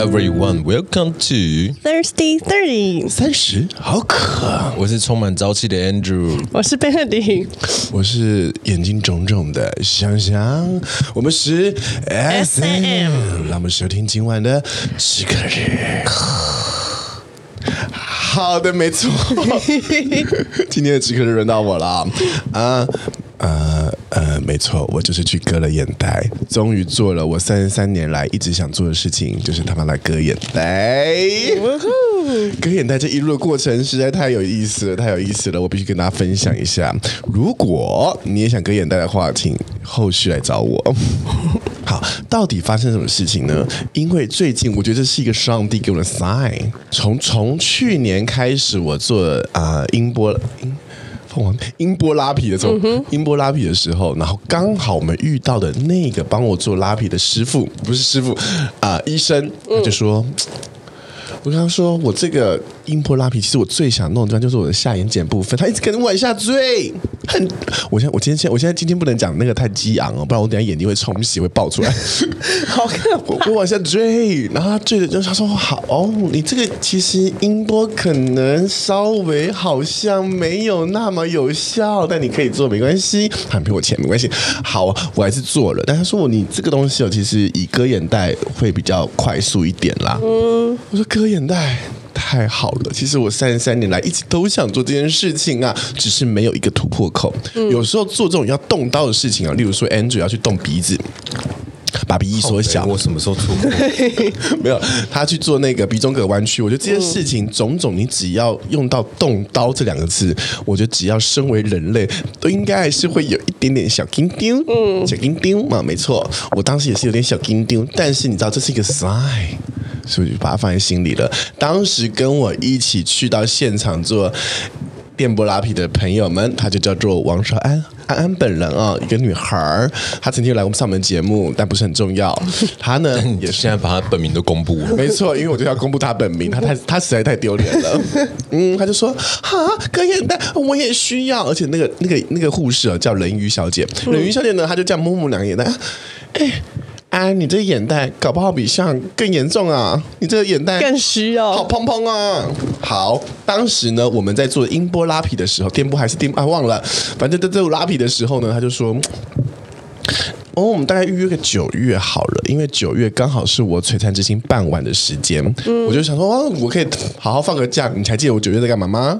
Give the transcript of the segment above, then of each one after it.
Everyone, welcome to Thirsty Thirty。三十，好渴。我是充满朝气的 Andrew，我是贝克迪，我是眼睛肿肿的香香。我们是 S M，让我们收听今晚的时刻日。好的，没错。今天的时刻日轮到我了啊。呃呃，没错，我就是去割了眼袋，终于做了我三十三年来一直想做的事情，就是他妈来割眼袋。割眼袋这一路的过程实在太有意思了，太有意思了，我必须跟大家分享一下。如果你也想割眼袋的话，请后续来找我。好，到底发生什么事情呢？因为最近我觉得这是一个上帝给我的 sign，从从去年开始，我做啊、音波。凤凰音波拉皮的时候，嗯、音波拉皮的时候，然后刚好我们遇到的那个帮我做拉皮的师傅，不是师傅啊、呃，医生，他就说。嗯我跟他说，我这个音波拉皮，其实我最想弄的地方就是我的下眼睑部分，他一直可能往下坠，很，我现在我今天现我现在今天不能讲那个太激昂哦，不然我等下眼睛会冲洗会爆出来，好看，我我往下坠，然后他坠的就他说好，哦，你这个其实音波可能稍微好像没有那么有效，但你可以做没关系，他赔我钱没关系，好，我还是做了，但他说我你这个东西哦，其实以割眼袋会比较快速一点啦，嗯，我说割。眼袋太好了，其实我三十三年来一直都想做这件事情啊，只是没有一个突破口。嗯、有时候做这种要动刀的事情啊，例如说 Andrew 要去动鼻子，把鼻翼缩小。我什么时候出过？没有，他去做那个鼻中隔弯曲。我觉得这件事情种种，你只要用到动刀这两个字，我觉得只要身为人类，都应该还是会有一点点小金丢，嗯，小金丢嘛，没错。我当时也是有点小金丢，但是你知道这是一个 sign。所以就把它放在心里了。当时跟我一起去到现场做电波拉皮的朋友们，他就叫做王少安，安安本人啊，一个女孩儿。她曾经来过我们上门节目，但不是很重要。她呢，也是现在把她本名都公布了。没错，因为我就要公布她本名，她太她实在太丢脸了。嗯，她就说哈，割眼袋我也需要，而且那个那个那个护士啊，叫人鱼小姐。人鱼小姐呢，她就这样摸摸两个眼袋，哎。哎，你这眼袋搞不好比像更严重啊！你这个眼袋更虚哦好蓬蓬啊！好，当时呢，我们在做音波拉皮的时候，电波还是电啊？忘了，反正在做拉皮的时候呢，他就说。哦，我们大概预约个九月好了，因为九月刚好是我璀璨之星傍晚的时间，嗯、我就想说，哦，我可以好好放个假。你还记得我九月在干嘛吗？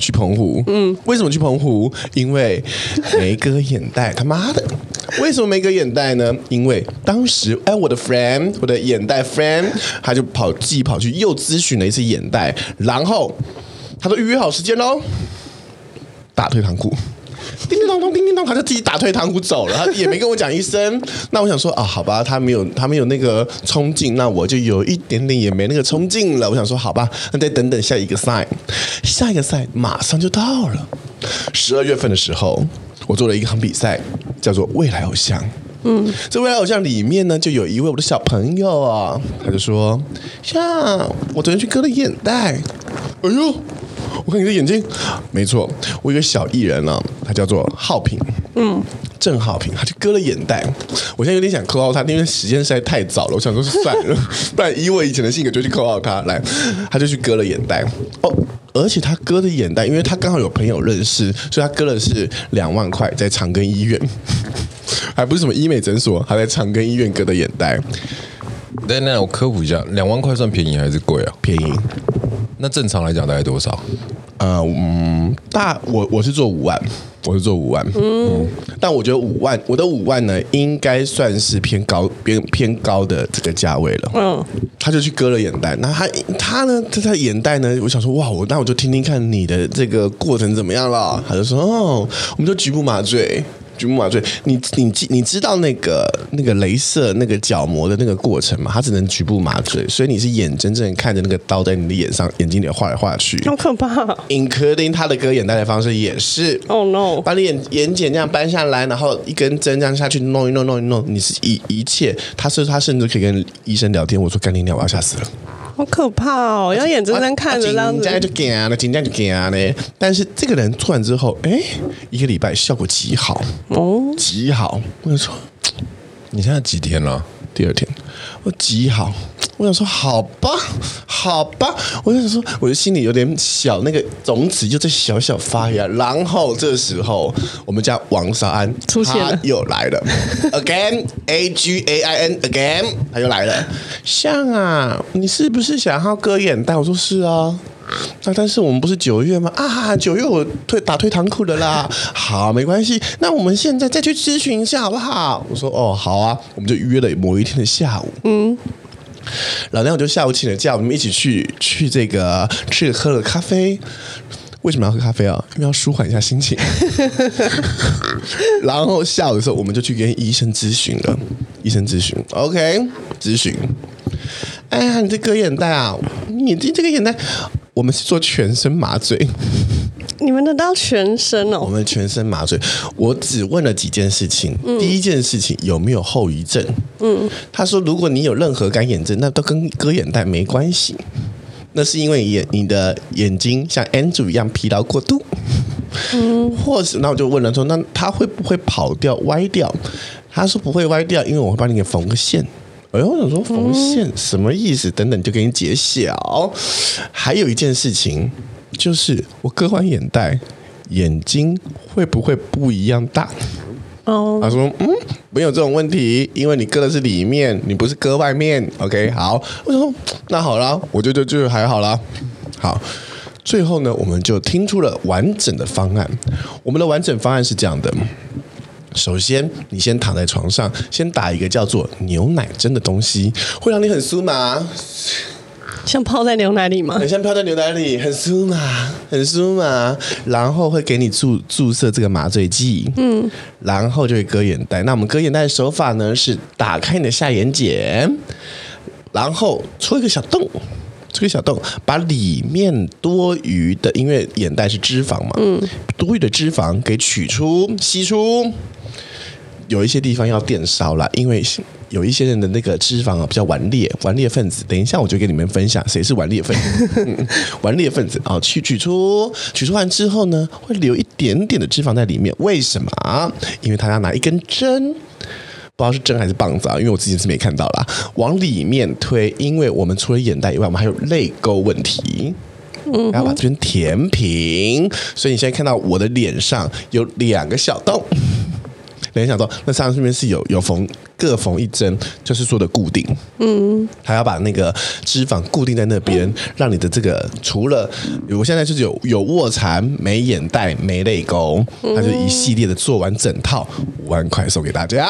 去澎湖。嗯，为什么去澎湖？因为没割眼袋，他妈的！为什么没割眼袋呢？因为当时，哎，我的 friend，我的眼袋 friend，他就跑自己跑去又咨询了一次眼袋，然后他都预约好时间喽，打退堂鼓。叮叮咚咚，叮叮咚，他就自己打退堂鼓走了，他也没跟我讲一声。那我想说啊，好吧，他没有，他没有那个冲劲，那我就有一点点也没那个冲劲了。我想说，好吧，那再等等下一个赛，下一个赛马上就到了。十二月份的时候，我做了一场比赛，叫做《未来偶像》。嗯，这《未来偶像》里面呢，就有一位我的小朋友啊，他就说：呀，我昨天去割了眼袋。哎呦！我看你的眼睛，没错，我有一个小艺人呢、啊，他叫做浩平，嗯，郑浩平，他就割了眼袋。我现在有点想扣号他，因为时间实在太早了，我想说是算了，不然以我以前的性格就去扣号他。来，他就去割了眼袋。哦，而且他割的眼袋，因为他刚好有朋友认识，所以他割的是两万块，在长庚医院，还不是什么医美诊所，还在长庚医院割的眼袋。那那我科普一下，两万块算便宜还是贵啊？便宜。那正常来讲大概多少？呃，嗯，大我我是做五万，我是做五万，嗯，嗯，但我觉得五万，我的五万呢，应该算是偏高偏偏高的这个价位了。嗯，他就去割了眼袋，那他他呢，他的眼袋呢，我想说哇，我那我就听听看你的这个过程怎么样了。他就说哦，我们就局部麻醉。局部麻醉，你你你知道那个那个镭射那个角膜的那个过程吗？它只能局部麻醉，所以你是眼睁睁看着那个刀在你的眼上、眼睛里画来画去，好可怕。Including 他的割眼袋的方式也是，Oh no，把你眼眼睑这样扳下来，然后一根针这样下去弄一弄弄一弄，你是一一切，他是他甚至可以跟医生聊天。我说干你娘，我要吓死了。好可怕哦！要眼睁睁看着这样子，紧张就惊了，紧张就惊了。但是这个人做完之后，哎，一个礼拜效果极好哦，极好。我跟你说，你现在几天了？第二天，我极好。我想说好吧，好吧，我就想说，我的心里有点小那个种子就在小小发芽。然后这时候，我们家王少安出现了，又来了，again A G A I N again，他又来了。像啊，你是不是想要割眼袋？我说是啊。那但是我们不是九月吗？啊，九月我退打退堂鼓的啦。好，没关系。那我们现在再去咨询一下好不好？我说哦，好啊。我们就约了某一天的下午。嗯。老娘我就下午请了假，我们一起去去这个去喝了咖啡。为什么要喝咖啡啊？因为要舒缓一下心情。然后下午的时候，我们就去跟医生咨询了。医生咨询，OK，咨询。哎呀，你这割眼袋啊？你这这个眼袋。我们是做全身麻醉，你们的到全身哦？我们全身麻醉，我只问了几件事情。嗯、第一件事情有没有后遗症？嗯，他说如果你有任何干眼症，那都跟割眼袋没关系，那是因为眼你的眼睛像 Andrew 一样疲劳过度。嗯，或是那我就问了说，那他会不会跑掉歪掉？他说不会歪掉，因为我会帮你给缝个线。哎呦，我想说缝线什么意思？等等，就给你揭晓。还有一件事情，就是我割完眼袋，眼睛会不会不一样大？哦，他说嗯，没有这种问题，因为你割的是里面，你不是割外面。OK，好，我说那好了，我就就就还好啦。好，最后呢，我们就听出了完整的方案。我们的完整方案是这样的。首先，你先躺在床上，先打一个叫做牛奶针的东西，会让你很酥麻，像泡在牛奶里吗？很像泡在牛奶里，很酥麻，很酥麻。然后会给你注注射这个麻醉剂，嗯，然后就会割眼袋。那我们割眼袋的手法呢，是打开你的下眼睑，然后戳一个小洞。戳个小洞，把里面多余的，因为眼袋是脂肪嘛，嗯，多余的脂肪给取出、吸出。有一些地方要电烧了，因为有一些人的那个脂肪啊比较顽劣，顽劣分子。等一下我就跟你们分享谁是顽劣分子。嗯、顽劣分子啊，去取出，取出完之后呢，会留一点点的脂肪在里面。为什么？因为他要拿一根针。不知道是针还是棒子啊，因为我之前是没看到啦。往里面推，因为我们除了眼袋以外，我们还有泪沟问题，嗯，然后把这边填平。所以你现在看到我的脸上有两个小洞。联想到那上面是有有缝各缝一针，就是做的固定，嗯，还要把那个脂肪固定在那边，让你的这个除了我现在就是有有卧蚕、没眼袋、没泪沟，它就一系列的做完整套五万块送给大家。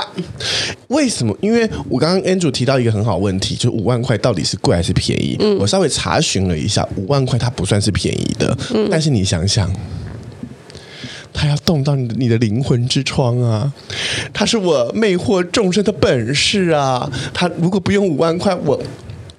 为什么？因为我刚刚 Andrew 提到一个很好问题，就五万块到底是贵还是便宜？嗯，我稍微查询了一下，五万块它不算是便宜的，嗯，但是你想想。他要动到你的你的灵魂之窗啊！他是我魅惑众生的本事啊！他如果不用五万块，我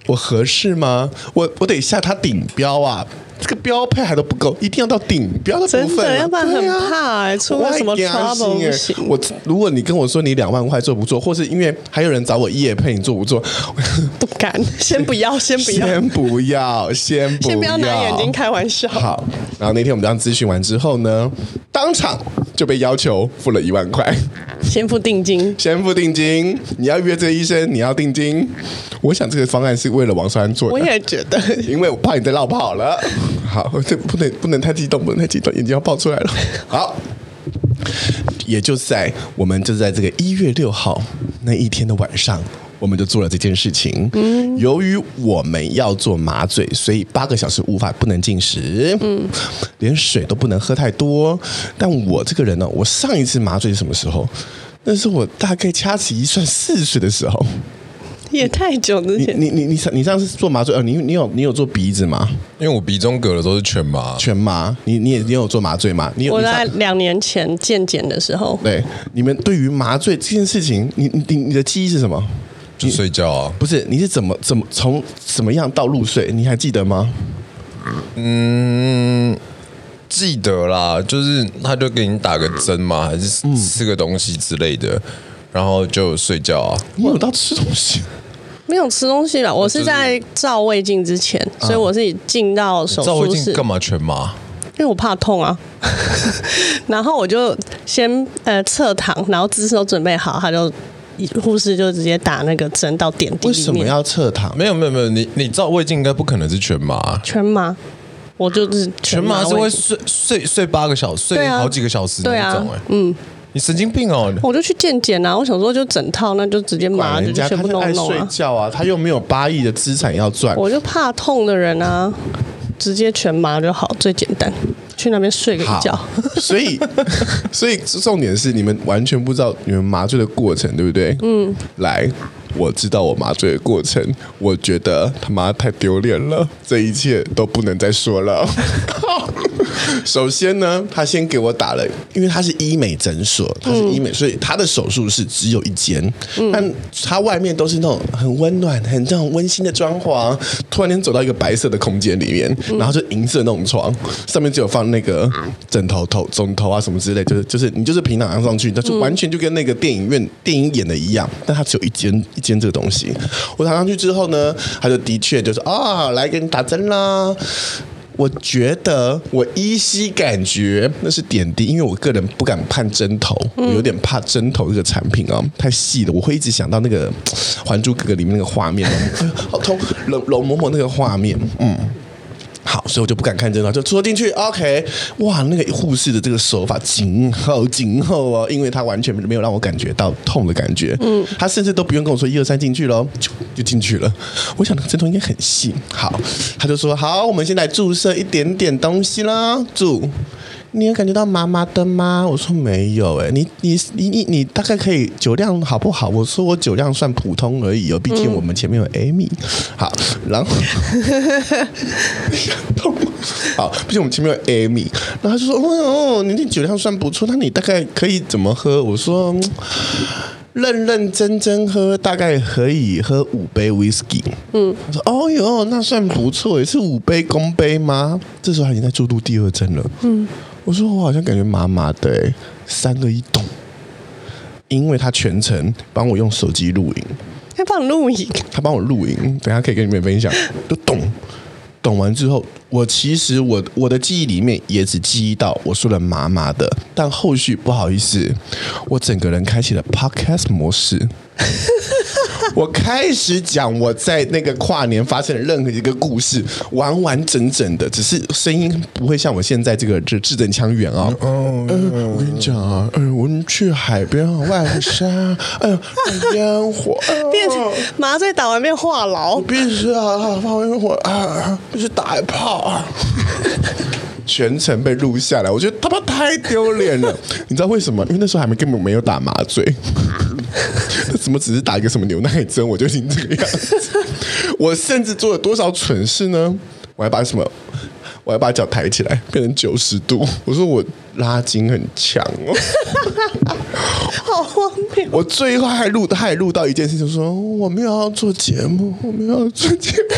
我合适吗？我我得下他顶标啊！这个标配还都不够，一定要到顶标的部分，啊，要不然很怕，欸啊，出了什么 trouble 我如果你跟我说你两万块做不做，或是因为还有人找我夜配，你做不做？不敢，先不要，先不要，先不要，先不要，先不要拿眼睛开玩笑。好，然后那天我们这样咨询完之后呢，当场就被要求付了一万块，先付定金，先付定金。你要约这个医生，你要定金。我想这个方案是为了王双安做的，我也觉得，因为我怕你再落跑了。好，这不能不能太激动，不能太激动，眼睛要爆出来了。好，也就在我们就在这个一月六号那一天的晚上，我们就做了这件事情。嗯，由于我们要做麻醉，所以八个小时无法不能进食，嗯，连水都不能喝太多。但我这个人呢，我上一次麻醉是什么时候？那是我大概掐指一算四岁的时候。也太久之前，你你你上你上次做麻醉，呃，你你有你有做鼻子吗？因为我鼻中隔的都是全麻，全麻。你你也你有做麻醉吗？你有？我在两年前健检的时候。对，你们对于麻醉这件事情，你你你的记忆是什么？就睡觉啊？不是，你是怎么怎么从怎么样到入睡？你还记得吗？嗯，记得啦，就是他就给你打个针嘛，还是吃个东西之类的，嗯、然后就睡觉啊。你有到吃东西？没有吃东西了，我是在照胃镜之前，啊、所以我是进到手术室。照胃镜干嘛全麻？因为我怕痛啊。然后我就先呃侧躺，然后姿势都准备好，他就护士就直接打那个针到点滴。为什么要侧躺？没有没有没有，你你照胃镜应该不可能是全麻，全麻？我就是全麻是会睡睡睡八个小时，睡好几个小时那种哎、欸啊，嗯。你神经病哦！我就去健检啊！我想说就整套，那就直接麻，就全部弄弄啊。睡觉啊，他又没有八亿的资产要赚。我就怕痛的人啊，直接全麻就好，最简单。去那边睡个觉。所以，所以重点是你们完全不知道你们麻醉的过程，对不对？嗯。来，我知道我麻醉的过程，我觉得他妈太丢脸了，这一切都不能再说了。首先呢，他先给我打了，因为他是医美诊所，他是医美，所以他的手术室只有一间，但他外面都是那种很温暖、很这种温馨的装潢。突然间走到一个白色的空间里面，然后就银色那种床，上面只有放那个枕头头、枕头啊什么之类，就是就是你就是平躺上去，那就完全就跟那个电影院电影演的一样。但它只有一间一间这个东西。我躺上去之后呢，他就的确就是啊，来给你打针啦。我觉得我依稀感觉那是点滴，因为我个人不敢碰针头，我有点怕针头这个产品啊，太细了，我会一直想到那个《还珠格格》里面那个画面，哎，好痛，容容嬷嬷那个画面，嗯。好，所以我就不敢看针了，就戳进去。OK，哇，那个护士的这个手法紧厚紧厚哦，因为他完全没有让我感觉到痛的感觉。嗯，他甚至都不用跟我说一二三进去喽，就就进去了。我想那个针头应该很细。好，他就说好，我们先来注射一点点东西啦，注。你有感觉到麻麻的吗？我说没有哎、欸，你你你你你大概可以酒量好不好？我说我酒量算普通而已哦，毕竟我们前面有 Amy。好，然后痛，好，毕竟我们前面有 Amy。然后他就说哦，你那酒量算不错，那你大概可以怎么喝？我说认认真真喝，大概可以喝五杯 Whisky。嗯，他说哦哟，那算不错，也是五杯公杯吗？这时候他已经在注入第二针了。嗯。我说我好像感觉麻麻的，欸，三个一动，因为他全程帮我用手机录影，他帮你录影，他帮我录影，等下可以跟你们分享。就懂，懂完之后，我其实我我的记忆里面也只记忆到我说的麻麻的，但后续不好意思，我整个人开启了 Podcast 模式。我开始讲我在那个跨年发生的任何一个故事，完完整整的，只是声音不会像我现在这个这字正腔圆啊。嗯，我跟你讲啊，嗯，我们去海边外山，哎呀，烟火，变成麻醉打完变话痨，必须啊，放烟火啊，必须打一炮啊，全程被录下来，我觉得他妈太丢脸了。你知道为什么？因为那时候还没根本没有打麻醉。怎么只是打一个什么牛奶针，我就已经这个样子？我甚至做了多少蠢事呢？我还把什么？我还把脚抬起来变成九十度。我说我拉筋很强哦，好荒谬！我最后还录，他还录到一件事，就是说我没有要做节目，我没有要做节目。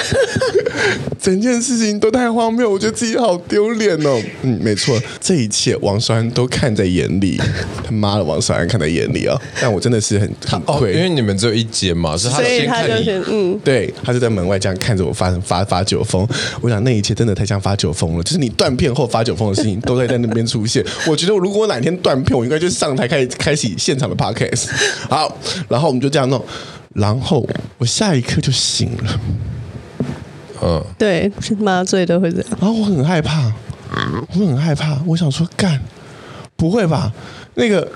整件事情都太荒谬，我觉得自己好丢脸哦。嗯，没错，这一切王韶安都看在眼里。他妈的，王韶安看在眼里啊、哦！但我真的是很很亏、哦，因为你们只有一间嘛，是他先看你。嗯，对，他就在门外这样看着我发发发酒疯。我想那一切真的太像发酒疯了，就是你断片后发酒疯的事情都在在那边出现。我觉得如果我哪天断片，我应该就上台开始开启现场的 podcast。好，然后我们就这样弄，然后我下一刻就醒了。嗯，对，麻醉都会这样。然后我很害怕，我很害怕。我想说，干，不会吧？那个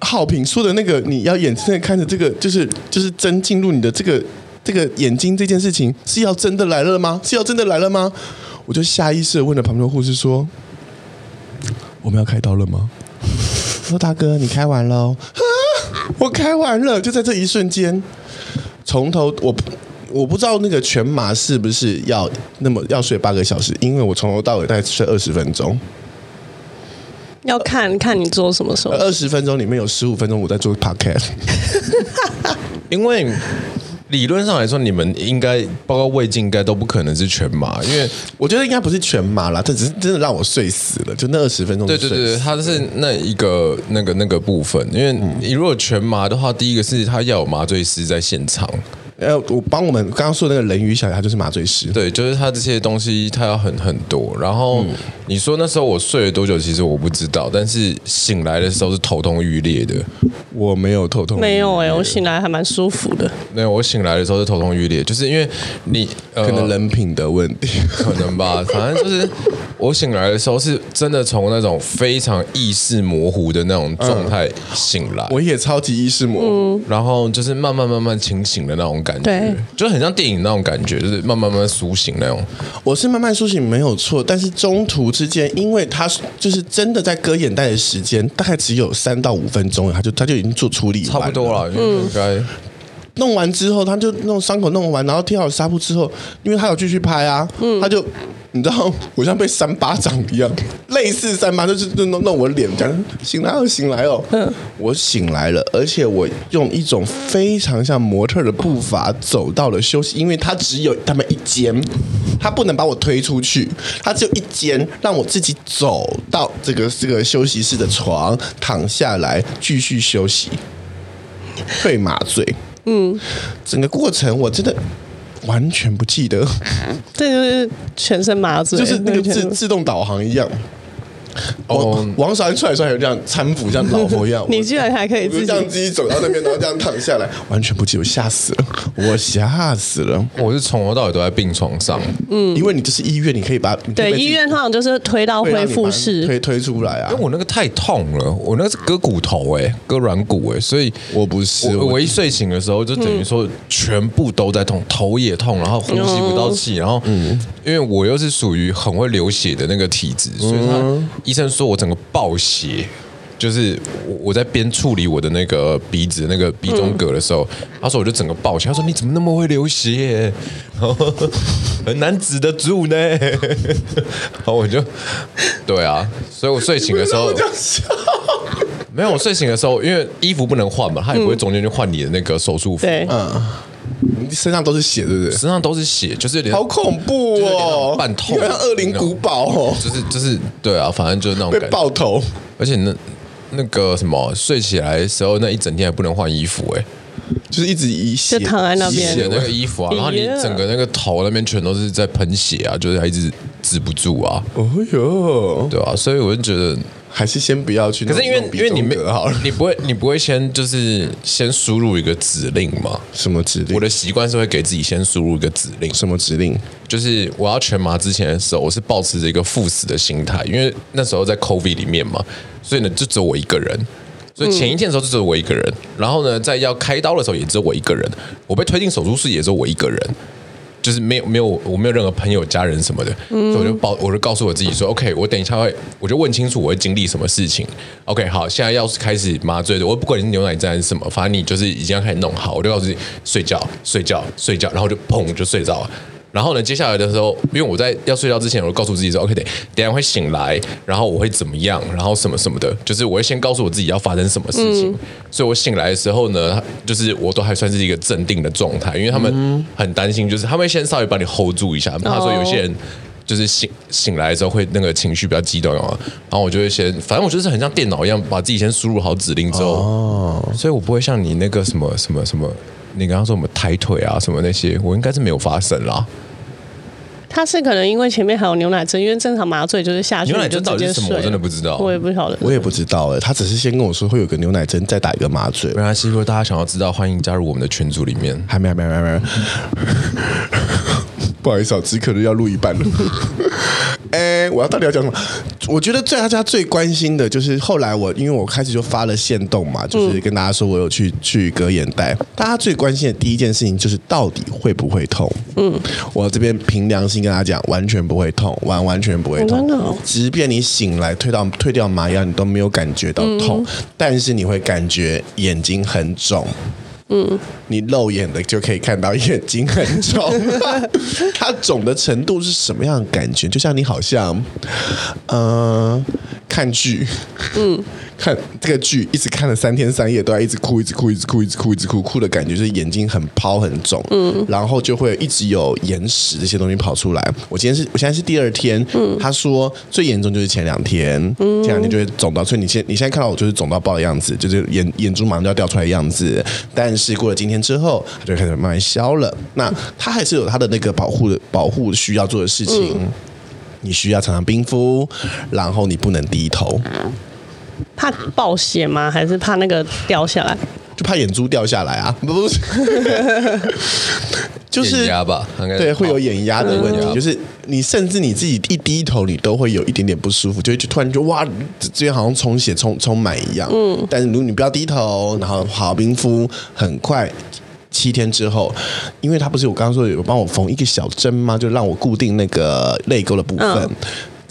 浩平说的那个，你要眼睁睁看着这个，就是就是针进入你的这个这个眼睛这件事情，是要真的来了吗？是要真的来了吗？我就下意识的问了旁边的护士说：“我们要开刀了吗？”我说：“大哥，你开完了。”啊，我开完了，就在这一瞬间，从头我。我不知道那个全麻是不是要那么要睡八个小时，因为我从头到尾大概睡二十分钟。要看 看你做什么时候。二十分钟里面有十五分钟我在做 podcast。因为理论上来说，你们应该包括胃镜应该都不可能是全麻，因为我觉得应该不是全麻啦，这只是真的让我睡死了，就那二十分钟。对对对，它是那一个那个那个部分，因为你如果全麻的话，第一个是他要有麻醉师在现场。呃，我帮我们刚刚说的那个人鱼小姐，他就是麻醉师。对，就是他这些东西，他要很很多。然后你说那时候我睡了多久？其实我不知道，但是醒来的时候是头痛欲裂的。我没有头痛，没有哎、欸，我醒来还蛮舒服的。没有，我醒来的时候是头痛欲裂，就是因为你、呃、可能人品的问题，可能吧。反正就是我醒来的时候是真的从那种非常意识模糊的那种状态醒来。我也超级意识模糊，然后就是慢慢慢慢清醒的那种感觉，就很像电影那种感觉，就是慢慢慢慢苏醒那种。我是慢慢苏醒没有错，但是中途之间，因为他就是真的在割眼袋的时间大概只有三到五分钟，他就他就已经做处理，差不多了，应该。弄完之后，他就弄伤口弄完，然后贴好纱布之后，因为他有继续拍啊，嗯、他就你知道，我像被扇巴掌一样，类似扇巴，就是就弄弄我脸，讲醒来哦，醒来哦，嗯、我醒来了，而且我用一种非常像模特的步伐走到了休息，因为他只有他们一间，他不能把我推出去，他只有一间，让我自己走到这个这个休息室的床，躺下来继续休息，退麻醉。嗯，整个过程我真的完全不记得，这就是全身麻醉，就是那个自自动导航一样。哦，王韶涵出来的时候还有这样搀扶，像老婆一样。你居然还可以自己这样自己走到那边，然后这样躺下来，完全不记得，我吓死了，我吓死了。我是从头到尾都在病床上，嗯，因为你这是医院，你可以把对医院通常就是推到恢复室，推推出来啊。因为我那个太痛了，我那个是割骨头哎，割软骨哎，所以我不是我一睡醒的时候就等于说全部都在痛，头也痛，然后呼吸不到气，然后嗯，因为我又是属于很会流血的那个体质，所以他。医生说我整个爆血，就是我我在边处理我的那个鼻子那个鼻中隔的时候，嗯、他说我就整个爆血，他说你怎么那么会流血，很难止得住呢。然后我就对啊，所以我睡醒的时候没有，我睡醒的时候，因为衣服不能换嘛，他也不会中间就换你的那个手术服，嗯。你身上都是血，对不对？身上都是血，就是有点好恐怖哦，半透，像恶灵古堡哦，就是就是对啊，反正就是那种爆头，而且那那个什么，睡起来的时候那一整天还不能换衣服，哎，就是一直一就躺在那边。血那个衣服啊，然后你整个那个头那边全都是在喷血啊，就是还一直止不住啊。哦哟，对啊，所以我就觉得。还是先不要去。可是因为因为你没好了，你不会你不会先就是先输入一个指令吗？什么指令？我的习惯是会给自己先输入一个指令。什么指令？就是我要全麻之前的时候，我是保持着一个赴死的心态，因为那时候在 COVID 里面嘛，所以呢就只有我一个人。所以前一天的时候就只有我一个人，然后呢在要开刀的时候也只有我一个人，我被推进手术室也只有我一个人。就是没有没有我没有任何朋友家人什么的，嗯、所以我就报我就告诉我自己说，OK，我等一下会我就问清楚我会经历什么事情。OK，好，现在要是开始麻醉的，我不管你是牛奶针还是什么，反正你就是已经要开始弄好，我就告诉自己睡觉睡觉睡觉，然后就砰就睡着了。然后呢，接下来的时候，因为我在要睡觉之前，我就告诉自己说：“OK，等等下会醒来，然后我会怎么样，然后什么什么的，就是我会先告诉我自己要发生什么事情。嗯、所以我醒来的时候呢，就是我都还算是一个镇定的状态，因为他们很担心，就是他们会先稍微把你 hold 住一下。他说有些人就是醒醒来的时候会那个情绪比较激动啊，然后我就会先，反正我就是很像电脑一样，把自己先输入好指令之后，哦、所以我不会像你那个什么什么什么，你刚刚说什么抬腿啊什么那些，我应该是没有发生啦。”他是可能因为前面还有牛奶针，因为正常麻醉就是下去牛奶针到底是什么？我真的不知道，我也不晓得，我也不知道哎。他只是先跟我说会有个牛奶针，再打一个麻醉。没关系，如果大家想要知道，欢迎加入我们的群组里面。还没，还没，还没。不好意思啊，只可能要录一半了。哎，我要到底要讲什么？我觉得最大家最关心的就是后来我，因为我开始就发了限动嘛，就是跟大家说我有去去割眼袋。大家最关心的第一件事情就是到底会不会痛？嗯，我这边凭良心跟大家讲，完全不会痛，完完全不会痛。即便你醒来退到退掉麻药，你都没有感觉到痛，但是你会感觉眼睛很肿。嗯，你肉眼的就可以看到眼睛很肿，它肿的程度是什么样的感觉？就像你好像，嗯、呃，看剧，嗯。看这个剧，一直看了三天三夜，都在一直哭，一直哭，一直哭，一直哭，一直哭，哭的感觉就是眼睛很泡很肿，嗯，然后就会一直有眼屎这些东西跑出来。我今天是我现在是第二天，嗯，他说最严重就是前两天，嗯，前两天就会肿到，所以你现你现在看到我就是肿到爆的样子，就是眼眼珠马上就要掉出来的样子。但是过了今天之后，他就开始慢慢消了。那他还是有他的那个保护的保护需要做的事情。嗯你需要常常冰敷，然后你不能低头，怕暴血吗？还是怕那个掉下来？就怕眼珠掉下来啊？不是，就是眼压吧，对，会有眼压的问题。嗯、就是你甚至你自己一低头，你都会有一点点不舒服，就就突然就哇，这边好像充血充充满一样。嗯，但是如果你不要低头，然后好好冰敷，很快七天之后，因为他不是我刚刚说有帮我缝一个小针吗？就让我固定那个泪沟的部分。嗯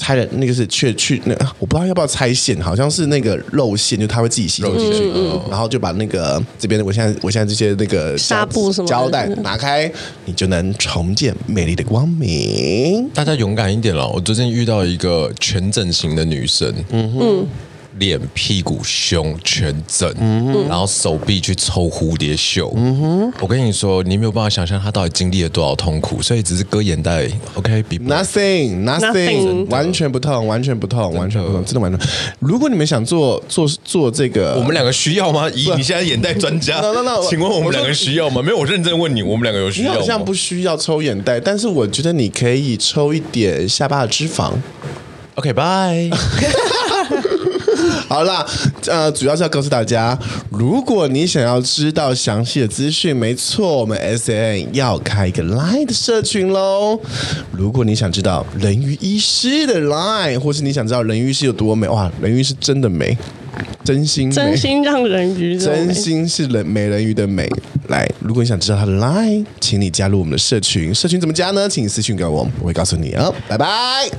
拆了那个是去去那个，我不知道要不要拆线，好像是那个肉线，就它会自己吸进去，然后就把那个这边，我现在我现在这些那个纱布什么胶带拿开，你就能重见美丽的光明。大家勇敢一点了，我最近遇到一个全整形的女生，嗯哼。脸、屁股、胸全整，嗯、然后手臂去抽蝴蝶袖。嗯哼，我跟你说，你没有办法想象他到底经历了多少痛苦，所以只是割眼袋。OK，nothing，nothing，、完全不痛，完全不痛，完全不痛，真的完全。如果你们想做做做这个，我们两个需要吗？咦，你现在眼袋专家，那那那，请问我们两个需要吗？没有，我认真问你，我们两个有需要吗？好像不需要抽眼袋，但是我觉得你可以抽一点下巴的脂肪。OK，bye。好啦，呃，主要是要告诉大家，如果你想要知道详细的资讯，没错，我们 SAM 要开一个 Line 的社群喽。如果你想知道人鱼医师的 Line，或是你想知道人鱼是有多美，哇，人鱼是真的美，真心，真心让人鱼，真心是人美人鱼的美。来，如果你想知道他的 Line，请你加入我们的社群，社群怎么加呢？请你私信给我，我会告诉你哦。拜拜。